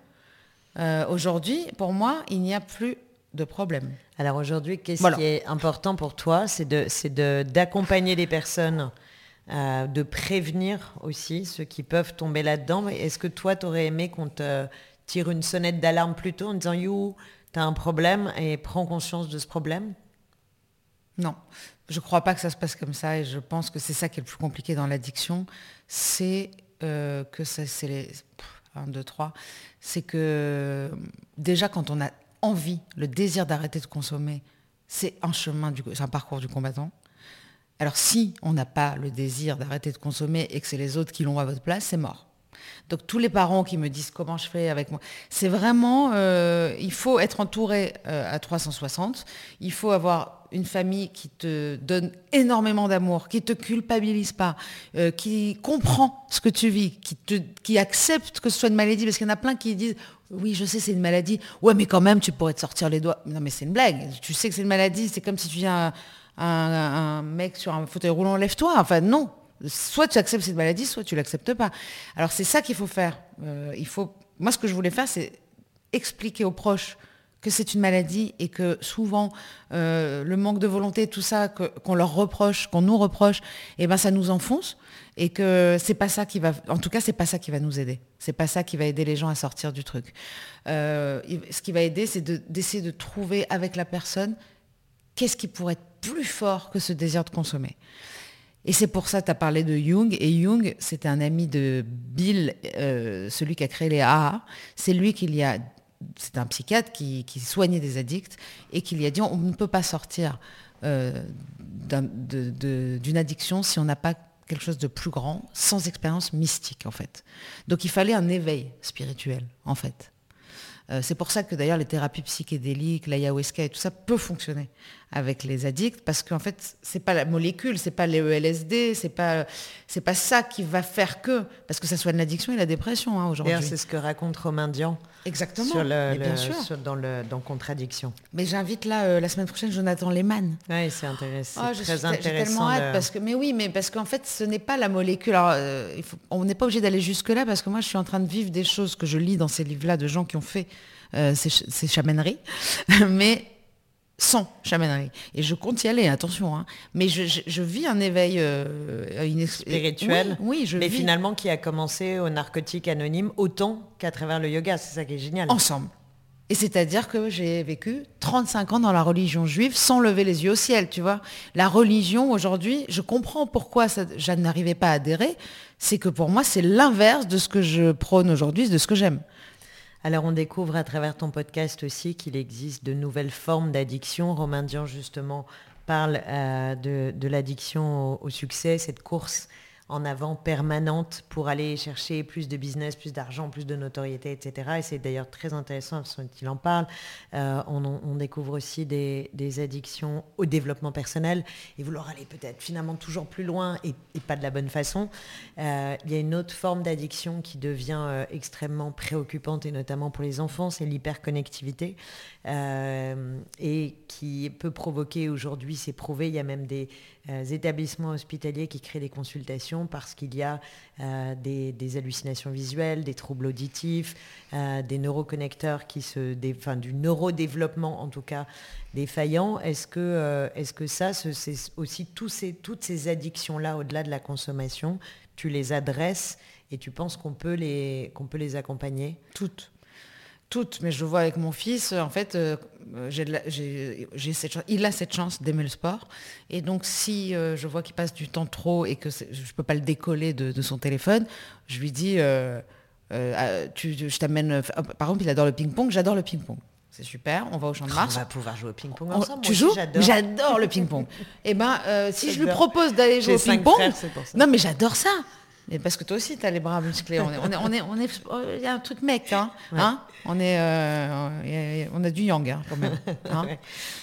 Euh, aujourd'hui, pour moi, il n'y a plus de problème. Alors aujourd'hui, qu'est-ce qui est important pour toi C'est d'accompagner de, les personnes, euh, de prévenir aussi ceux qui peuvent tomber là-dedans. Est-ce que toi, tu aurais aimé qu'on te tire une sonnette d'alarme plus tôt en disant You, tu as un problème et prends conscience de ce problème? Non. Je ne crois pas que ça se passe comme ça et je pense que c'est ça qui est le plus compliqué dans l'addiction. C'est euh, que c'est les... 1, 2, 3, c'est que déjà quand on a envie, le désir d'arrêter de consommer, c'est un chemin, c'est un parcours du combattant. Alors si on n'a pas le désir d'arrêter de consommer et que c'est les autres qui l'ont à votre place, c'est mort. Donc tous les parents qui me disent comment je fais avec moi, c'est vraiment, euh, il faut être entouré euh, à 360, il faut avoir une famille qui te donne énormément d'amour, qui te culpabilise pas, euh, qui comprend ce que tu vis, qui, te, qui accepte que ce soit une maladie, parce qu'il y en a plein qui disent oui, je sais, c'est une maladie. Ouais, mais quand même, tu pourrais te sortir les doigts. Non, mais c'est une blague. Tu sais que c'est une maladie. C'est comme si tu viens un, un, mec sur un fauteuil roulant, lève-toi. Enfin, non. Soit tu acceptes cette maladie, soit tu l'acceptes pas. Alors, c'est ça qu'il faut faire. Euh. Moi, ce que je voulais faire, c'est expliquer aux proches que c'est une maladie et que souvent euh, le manque de volonté, tout ça qu'on leur reproche, qu'on nous reproche, eh ben ça nous enfonce et que c'est pas ça qui va, en tout cas c'est pas ça qui va nous aider. C'est pas ça qui va aider les gens à sortir du truc. Euh, ce qui va aider, c'est d'essayer de, trouver avec la personne qu'est-ce qui pourrait être plus fort que ce désir de consommer. Et c'est pour ça que tu as parlé de Jung. Et Jung, c'était un ami de Bill, euh, celui qui a créé les AA. C'est lui qui y a c'est un psychiatre qui, soignait des addicts et qui lui a dit on ne peut pas sortir euh, d'une addiction si on n'a pas quelque chose de plus grand, sans expérience mystique en fait. Donc il fallait un éveil spirituel en fait. Euh, c'est pour ça que d'ailleurs les thérapies psychédéliques, l'ayahuasca et tout ça peut fonctionner avec les addicts parce qu'en fait c'est pas la molécule, c'est pas les LSD, c'est pas c'est pas ça qui va faire que parce que ça soit l'addiction et la dépression hein, aujourd'hui. C'est ce que raconte Romain Dian. Exactement. Sur le, bien sûr. dans le dans contradiction. Mais j'invite là euh, la semaine prochaine Jonathan Lehmann. Oui, c'est intéressant. Oh, très intéressant. J'ai tellement hâte parce que mais oui, mais parce qu'en fait ce n'est pas la molécule. Alors, euh, il faut, on n'est pas obligé d'aller jusque là parce que moi je suis en train de vivre des choses que je lis dans ces livres-là de gens qui ont fait euh, ces, ces chamaineries, <laughs> mais sans chamainerie. Et je compte y aller, attention. Hein. Mais je, vis un éveil euh, spirituel, oui, je mais finalement qui a commencé au narcotique anonyme autant qu'à travers le yoga. C'est ça qui est génial. Ensemble. Et c'est-à-dire que j'ai vécu 35 ans dans la religion juive sans lever les yeux au ciel, tu vois. La religion, aujourd'hui, je comprends pourquoi ça, je n'arrivais pas à adhérer. C'est que pour moi, c'est l'inverse de ce que je prône aujourd'hui, de ce que j'aime. Alors on découvre à travers ton podcast aussi qu'il existe de nouvelles formes d'addiction. Romain Dian justement parle euh, de, l'addiction au, succès, cette course en avant permanente pour aller chercher plus de business, plus d'argent, plus de notoriété, etc. Et c'est d'ailleurs très intéressant qu'il en parle. Euh, on, découvre aussi des, addictions au développement personnel et vouloir aller peut-être finalement toujours plus loin et, pas de la bonne façon. Euh, il y a une autre forme d'addiction qui devient euh, extrêmement préoccupante et notamment pour les enfants, c'est l'hyperconnectivité et qui peut provoquer aujourd'hui, c'est prouvé, il y a même des établissements hospitaliers qui créent des consultations parce qu'il y a euh, des, hallucinations visuelles, des troubles auditifs, euh, des neuroconnecteurs qui se, du neurodéveloppement en tout cas défaillant. Est-ce que, que ça, c'est aussi toutes ces addictions-là au-delà de la consommation, tu les adresses et tu penses qu'on peut les accompagner? Toutes toutes, mais je vois avec mon fils, en fait, euh, il a cette chance d'aimer le sport. Et donc, si euh, je vois qu'il passe du temps trop et que je ne peux pas le décoller de, son téléphone, je lui dis, euh, ah, je t'amène... Par exemple, il adore le ping-pong, j'adore le ping-pong. C'est super, on va au champ de Mars. On va pouvoir jouer au ping-pong ensemble. tu joues? J'adore le ping-pong. Et eh ben, si je lui propose d'aller jouer au ping-pong... Non, mais j'adore ça Mais parce que toi aussi, tu as les bras musclés. On est, on est, on est, il y a un truc mec, hein, hein On est, euh, on a du yang hein, quand même. <laughs> Hein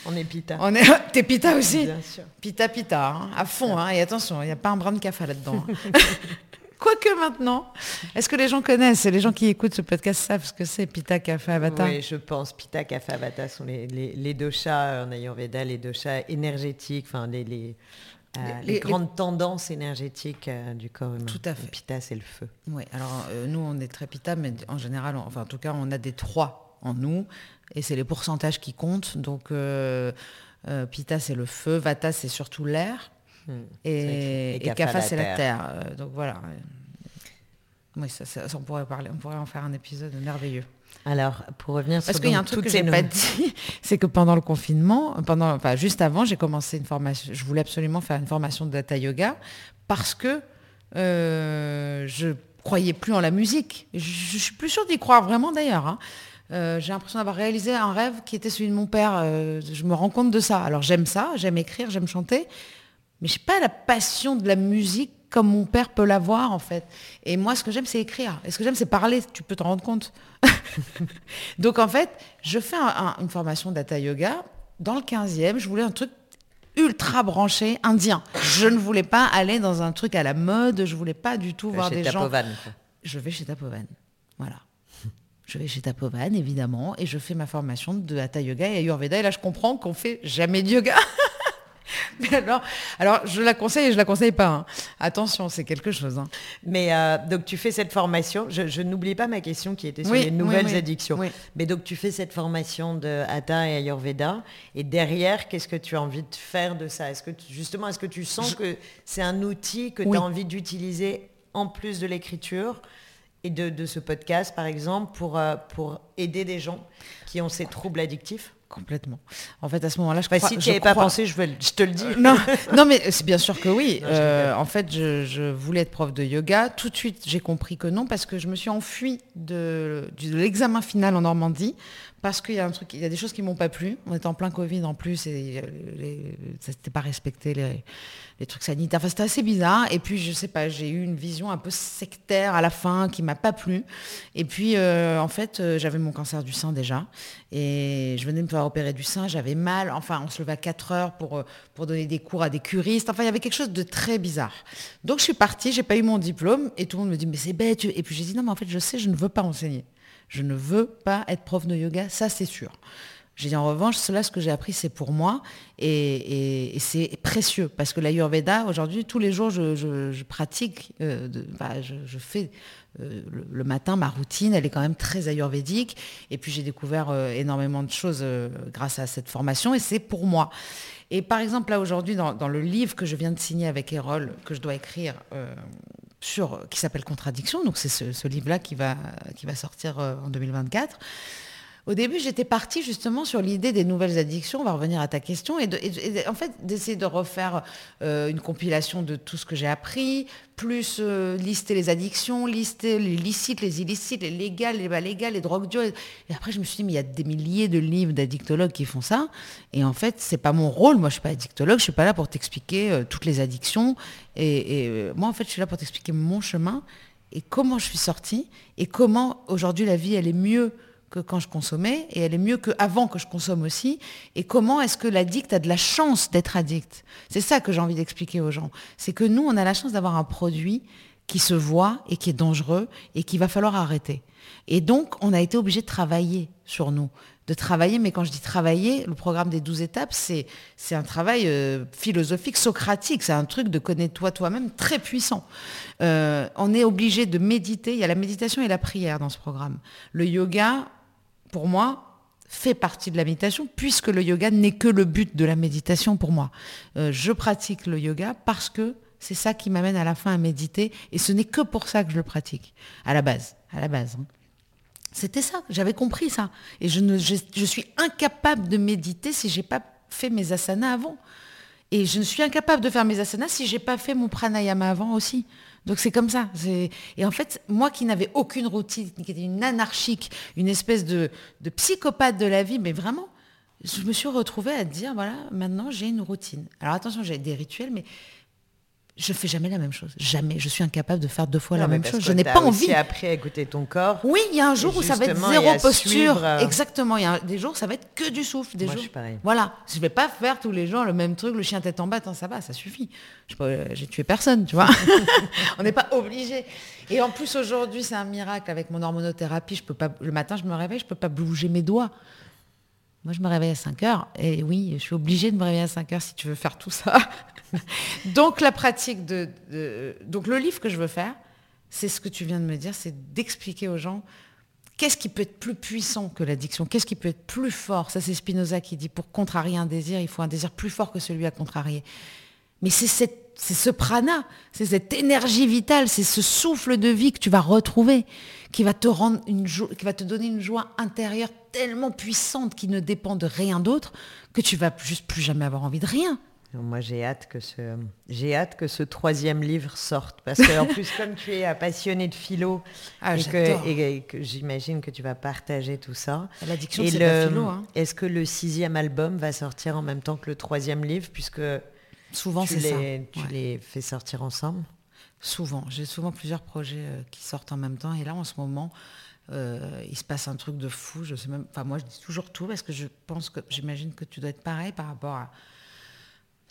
on est pita. On est, <laughs> t'es pita aussi. Bien sûr. Pita pita, à fond. Hein, et attention, il n'y a pas un brin de café là-dedans. <laughs> Quoique maintenant, est-ce que les gens connaissent, les gens qui écoutent ce podcast savent ce que c'est Pita Kapha Avata Oui, je pense. Pita Kapha Avata sont les, les, les doshas en Ayurveda, les doshas énergétiques, enfin les, les, euh, grandes tendances énergétiques euh, du corps humain. Tout à fait. Pita, c'est le feu. Oui, alors euh, nous, on est très Pita, mais en général, enfin en tout cas, on a des trois en nous, et c'est les pourcentages qui comptent. Donc, Pita, c'est le feu, Vata, c'est surtout l'air. Hmm. Et, et, Kapha, c'est la terre. donc voilà. Oui, ça, on pourrait parler, on pourrait en faire un épisode merveilleux. Alors, pour revenir Parce qu'il y a un truc que j'ai pas dit, <laughs> <laughs> c'est que pendant le confinement, pendant, enfin, juste avant, j'ai commencé une formation. Je voulais absolument faire une formation de data yoga parce que euh, je croyais plus en la musique. Je, je suis plus sûre d'y croire vraiment d'ailleurs. Hein. Euh, j'ai l'impression d'avoir réalisé un rêve qui était celui de mon père. Euh, je me rends compte de ça. Alors j'aime ça, j'aime écrire, j'aime chanter, mais je n'ai pas la passion de la musique comme mon père peut l'avoir en fait. Et moi, ce que j'aime, c'est écrire. Et ce que j'aime, c'est parler. Tu peux te rendre compte. <laughs> Donc en fait, je fais une formation data yoga dans le 15e. Je voulais un truc ultra branché indien. Je ne voulais pas aller dans un truc à la mode. Je voulais pas du tout voir des gens. Je vais chez Tapovan. Voilà. Je vais chez Tapovan, évidemment, et je fais ma formation de Hatha Yoga et Ayurveda. Et là, je comprends qu'on fait jamais de yoga. <laughs> <laughs> Mais alors, alors, je la conseille et je la conseille pas. Hein. Attention, c'est quelque chose. Hein. Mais euh, donc, tu fais cette formation. Je, n'oublie pas ma question qui était sur les nouvelles addictions. Mais donc, tu fais cette formation de Hatha et Ayurveda. Et derrière, qu'est-ce que tu as envie de faire de ça? Est-ce que justement, est-ce que tu sens que c'est un outil que tu as envie d'utiliser en plus de l'écriture et de, ce podcast, par exemple, pour, euh, pour aider des gens qui ont ces troubles addictifs? Complètement. En fait, à ce moment-là, je crois. Si tu n'y avais pas pensé, je, je, te le dis. non, <laughs> non mais c'est bien sûr que oui. Euh, en fait, je, voulais être prof de yoga. Tout de suite, j'ai compris que non, parce que je me suis enfuie de, de l'examen final en Normandie parce qu'il y a des choses qui m'ont pas plu. On était en plein Covid en plus et euh, ça n'était pas respecté les, trucs sanitaires. Enfin, c'était assez bizarre. Et puis, je sais pas, j'ai eu une vision un peu sectaire à la fin qui m'a pas plu. Et puis, euh, en fait, euh, j'avais mon cancer du sein déjà et je venais me faire opérer du sein. J'avais mal. Enfin, on se levait à 4 heures pour pour donner des cours à des curistes. Enfin, il y avait quelque chose de très bizarre. Donc, je suis partie. J'ai pas eu mon diplôme et tout le monde me dit mais c'est bête. Et puis j'ai dit non, mais en fait, je sais, je ne veux pas enseigner. Je ne veux pas être prof de yoga, ça c'est sûr. J'ai dit en revanche, cela, ce que j'ai appris, c'est pour moi et, c'est précieux parce que l'Ayurveda, aujourd'hui, tous les jours, je, pratique, euh, bah, je, fais euh, le, matin ma routine, elle est quand même très ayurvédique. Et puis j'ai découvert euh, énormément de choses grâce à cette formation et c'est pour moi. Et par exemple, là aujourd'hui, dans, dans, le livre que je viens de signer avec Erol, que je dois écrire qui s'appelle Contradiction, donc c'est ce, livre-là qui va, qui va sortir euh, en 2024. Au début, j'étais partie justement sur l'idée des nouvelles addictions. On va revenir à ta question et, en fait d'essayer de refaire euh, une compilation de tout ce que j'ai appris, plus euh, lister les addictions, lister les licites, les illicites, les légales, les pas légales, les drogues dures. Et après, je me suis dit mais il y a des milliers de livres d'addictologues qui font ça. Et en fait, c'est pas mon rôle. Moi, je suis pas addictologue. Je suis pas là pour t'expliquer euh, toutes les addictions. Et, moi, en fait, je suis là pour t'expliquer mon chemin et comment je suis sortie et comment aujourd'hui la vie elle est mieux que quand je consommais, et elle est mieux qu'avant que je consomme aussi. Et comment est-ce que l'addict a de la chance d'être addict? C'est ça que j'ai envie d'expliquer aux gens. C'est que nous, on a la chance d'avoir un produit qui se voit et qui est dangereux et qu'il va falloir arrêter. Et donc, on a été obligé de travailler sur nous, de travailler, mais quand je dis travailler, le programme des 12 étapes, c'est, c'est un travail euh, philosophique, socratique, c'est un truc de connais-toi toi-même très puissant. Euh, on est obligé de méditer, il y a la méditation et la prière dans ce programme. Le yoga, pour moi, fait partie de la méditation, puisque le yoga n'est que le but de la méditation pour moi. Euh, je pratique le yoga parce que c'est ça qui m'amène à la fin à méditer, et ce n'est que pour ça que je le pratique, à la base. À la base. Hein. C'était ça, j'avais compris ça. Et je, ne, je, suis incapable de méditer si j'ai pas fait mes asanas avant. Et je ne suis incapable de faire mes asanas si j'ai pas fait mon pranayama avant aussi. Donc c'est comme ça. Et en fait, moi qui n'avais aucune routine, qui était une anarchique, une espèce de, psychopathe de la vie, mais vraiment, je me suis retrouvée à dire, voilà, maintenant j'ai une routine. Alors attention, j'ai des rituels, mais je fais jamais la même chose. Jamais. Je suis incapable de faire deux fois Non, la même chose. Je n'ai pas aussi envie. appris à écouter ton corps. Oui, il y a un jour où ça va être zéro posture. suivre, euh, Exactement. Il y a des jours, ça va être que du souffle. Des Moi, je suis pareil. Voilà. Je vais pas faire tous les jours le même truc, le chien tête en bas, attends, ça va, ça suffit. Euh, J'ai tué personne, tu vois. <laughs> On n'est pas obligé. Et en plus, aujourd'hui, c'est un miracle avec mon hormonothérapie. Je peux pas, le matin, je me réveille, je peux pas bouger mes doigts. Moi, je me réveille à 5 heures. Et oui, je suis obligée de me réveiller à 5 heures si tu veux faire tout ça. <laughs> donc, la pratique de, Donc, le livre que je veux faire, c'est ce que tu viens de me dire, c'est d'expliquer aux gens qu'est-ce qui peut être plus puissant que l'addiction Qu'est-ce qui peut être plus fort Ça, c'est Spinoza qui dit pour contrarier un désir, il faut un désir plus fort que celui à contrarier. Mais c'est c'est ce prana, c'est cette énergie vitale, c'est ce souffle de vie que tu vas retrouver, qui va te donner une joie intérieure tellement puissante qui ne dépend de rien d'autre que tu vas juste plus jamais avoir envie de rien. Moi, j'ai hâte que ce, j'ai hâte que ce troisième livre sorte parce que en plus, comme tu es passionné de philo Ah, et, que, et que j'imagine que tu vas partager tout ça. L'addiction, c'est le- la philo. hein. Est-ce que le sixième album va sortir en même temps que le troisième livre puisque Souvent, tu c'est ça. les, tu Ouais. les fais sortir ensemble? Souvent, j'ai souvent plusieurs projets euh, qui sortent en même temps. Et là, en ce moment, euh, il se passe un truc de fou. Je sais même, enfin, moi, je dis toujours tout parce que je pense que, j'imagine que tu dois être pareil par rapport à.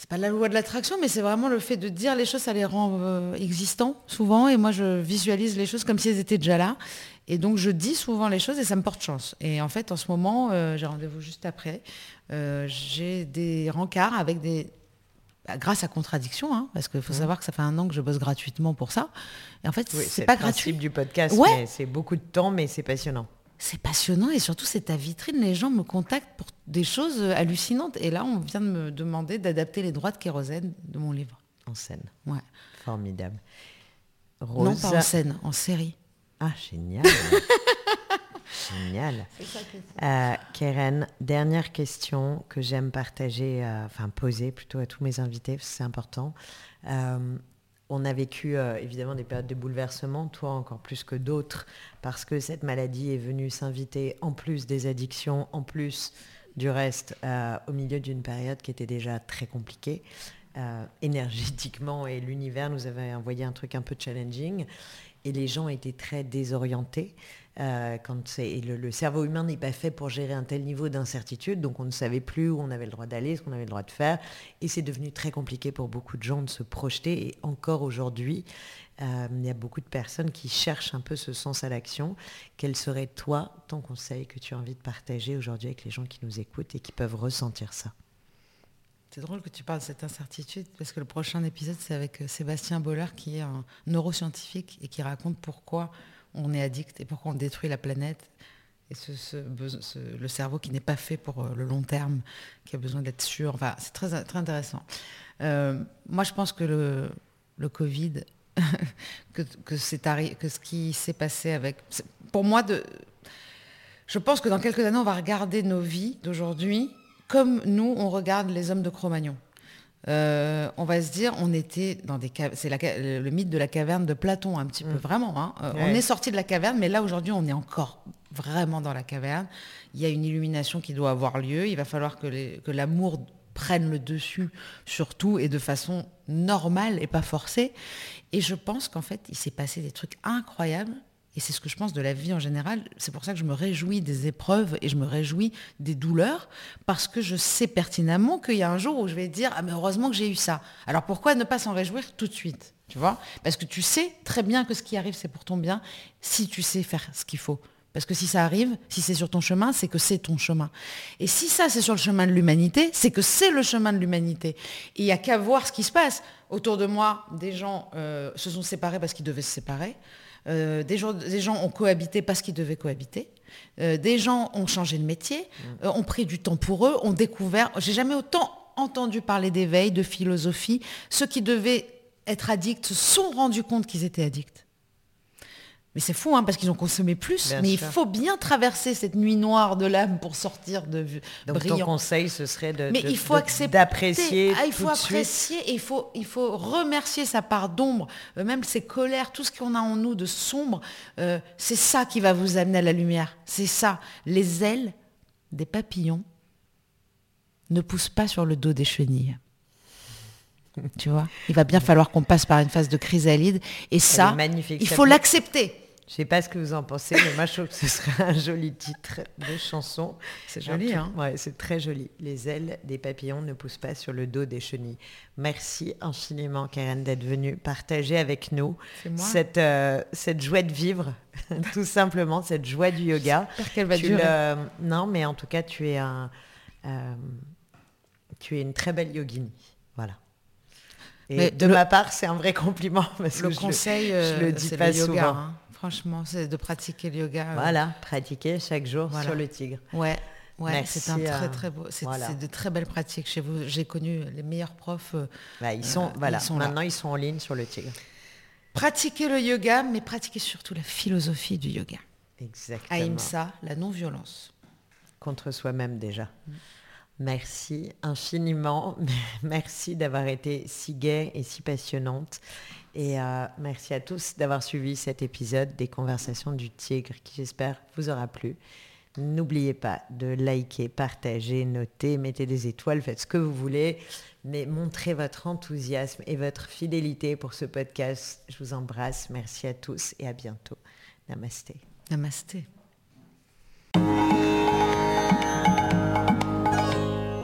C'est pas la loi de l'attraction, mais c'est vraiment le fait de dire les choses, ça les rend euh, existants souvent. Et moi, je visualise les choses comme si elles étaient déjà là. Et donc, je dis souvent les choses et ça me porte chance. Et en fait, en ce moment, euh, j'ai rendez-vous juste après. euh, j'ai des rencarts avec des, bah, grâce à contradiction, hein, parce qu'il faut savoir que ça fait un an que je bosse gratuitement pour ça. Et en fait, Oui, c'est le pas principe gratuit. du podcast. Ouais. C'est beaucoup de temps, mais c'est passionnant. C'est passionnant et surtout c'est ta vitrine. Les gens me contactent pour des choses euh, hallucinantes. Et là, on vient de me demander d'adapter les droits de kérosène de mon livre. En scène. Ouais. Formidable. Non, pas en scène, en série. Ah, génial. <laughs> génial. Euh, Keren, dernière question que j'aime partager, euh, enfin poser plutôt à tous mes invités, parce que c'est important. Euh, on a vécu euh, évidemment des périodes de bouleversement, toi encore plus que d'autres, parce que cette maladie est venue s'inviter en plus des addictions, en plus du reste, euh, au milieu d'une période qui était déjà très compliquée. euh, énergétiquement et l'univers nous avait envoyé un truc un peu challenging et les gens étaient très désorientés. Euh, quand le cerveau humain n'est pas fait pour gérer un tel niveau d'incertitude, donc on ne savait plus où on avait le droit d'aller, ce qu'on avait le droit de faire, et c'est devenu très compliqué pour beaucoup de gens de se projeter, et encore aujourd'hui, euh, il y a beaucoup de personnes qui cherchent un peu ce sens à l'action. Quel serait toi ton conseil que tu as envie de partager aujourd'hui avec les gens qui nous écoutent et qui peuvent ressentir ça? C'est drôle que tu parles de cette incertitude parce que le prochain épisode, c'est avec euh, Sébastien Boller qui est un neuroscientifique et qui raconte pourquoi on est addict et pourquoi on détruit la planète. Et ce, le cerveau qui n'est pas fait pour euh, le long terme, qui a besoin d'être sûr. Enfin, c'est très, intéressant. Euh, moi, je pense que le, Covid, <laughs> que, ce qui s'est passé avec... Pour moi, je pense que dans quelques années, on va regarder nos vies d'aujourd'hui comme nous, on regarde les hommes de Cro-Magnon. Euh, on va se dire, on était dans des caves, c'est le mythe de la caverne de Platon un petit peu vraiment. hein. Euh, On est sorti de la caverne, mais là aujourd'hui, on est encore vraiment dans la caverne. Il y a une illumination qui doit avoir lieu. Il va falloir que l'amour prenne le dessus sur tout et de façon normale et pas forcée. Et je pense qu'en fait, il s'est passé des trucs incroyables. Et c'est ce que je pense de la vie en général. C'est pour ça que je me réjouis des épreuves et je me réjouis des douleurs, parce que je sais pertinemment qu'il y a un jour où je vais dire Ah, mais heureusement que j'ai eu ça. Alors pourquoi ne pas s'en réjouir tout de suite Tu vois? Parce que tu sais très bien que ce qui arrive, c'est pour ton bien, si tu sais faire ce qu'il faut. Parce que si ça arrive, si c'est sur ton chemin, c'est que c'est ton chemin. Et si ça, c'est sur le chemin de l'humanité, c'est que c'est le chemin de l'humanité. Et il n'y a qu'à voir ce qui se passe. Autour de moi, des gens euh, se sont séparés parce qu'ils devaient se séparer. Euh, des, gens, des gens ont cohabité parce qu'ils devaient cohabiter. Euh, des gens ont changé de métier, euh, ont pris du temps pour eux, ont découvert. J'ai jamais autant entendu parler d'éveil, de philosophie. Ceux qui devaient être addicts se sont rendus compte qu'ils étaient addicts. Mais c'est fou, hein, parce qu'ils ont consommé plus. Bien mais sûr. il faut bien traverser cette nuit noire de l'âme pour sortir de Donc ton brillant. conseil, ce serait de, Mais de- il faut d'apprécier Ah, il faut apprécier et il faut, il faut remercier sa part d'ombre, euh, même ses colères, tout ce qu'on a en nous de sombre. euh, c'est ça qui va vous amener à la lumière. C'est ça. Les ailes des papillons ne poussent pas sur le dos des chenilles. Tu vois? Il va bien falloir qu'on passe par une phase de chrysalide. Et ça, magnifique. il faut l'accepter. Je sais pas ce que vous en pensez, mais moi je trouve que ce serait un joli titre de chanson. C'est joli, hein Ouais, c'est très joli. Les ailes des papillons ne poussent pas sur le dos des chenilles. Merci infiniment, Karen, d'être venue partager avec nous cette, euh, cette joie de vivre, <laughs> tout simplement, cette joie du yoga. J'espère qu'elle va Tu durer. le- Non, mais en tout cas, tu es un, euh, tu es une très belle yogini. Voilà. Et Mais de le- ma part, c'est un vrai <laughs> compliment parce Le que je conseil, je, euh, le dis c'est pas le yoga. souvent. hein. Franchement, c'est de pratiquer le yoga. euh, Voilà, pratiquer chaque jour Voilà. sur le tigre. Ouais. Ouais, c'est un très euh, très beau, c'est voilà. de très belles pratiques chez vous. J'ai connu les meilleurs profs. euh, Bah, ils sont, Euh, voilà, ils sont là. maintenant ils sont en ligne sur le tigre. Pratiquer le yoga, mais pratiquer surtout la philosophie du yoga. Exactement. Ahimsa, la non-violence. Contre soi-même déjà. Merci infiniment. <laughs> Merci d'avoir été si gai et si passionnante. Et euh, merci à tous d'avoir suivi cet épisode des Conversations du Tigre qui j'espère vous aura plu. N'oubliez pas de liker, partager, noter, mettez des étoiles, faites ce que vous voulez, mais montrez votre enthousiasme et votre fidélité pour ce podcast. Je vous embrasse. Merci à tous et à bientôt. Namasté. Namasté.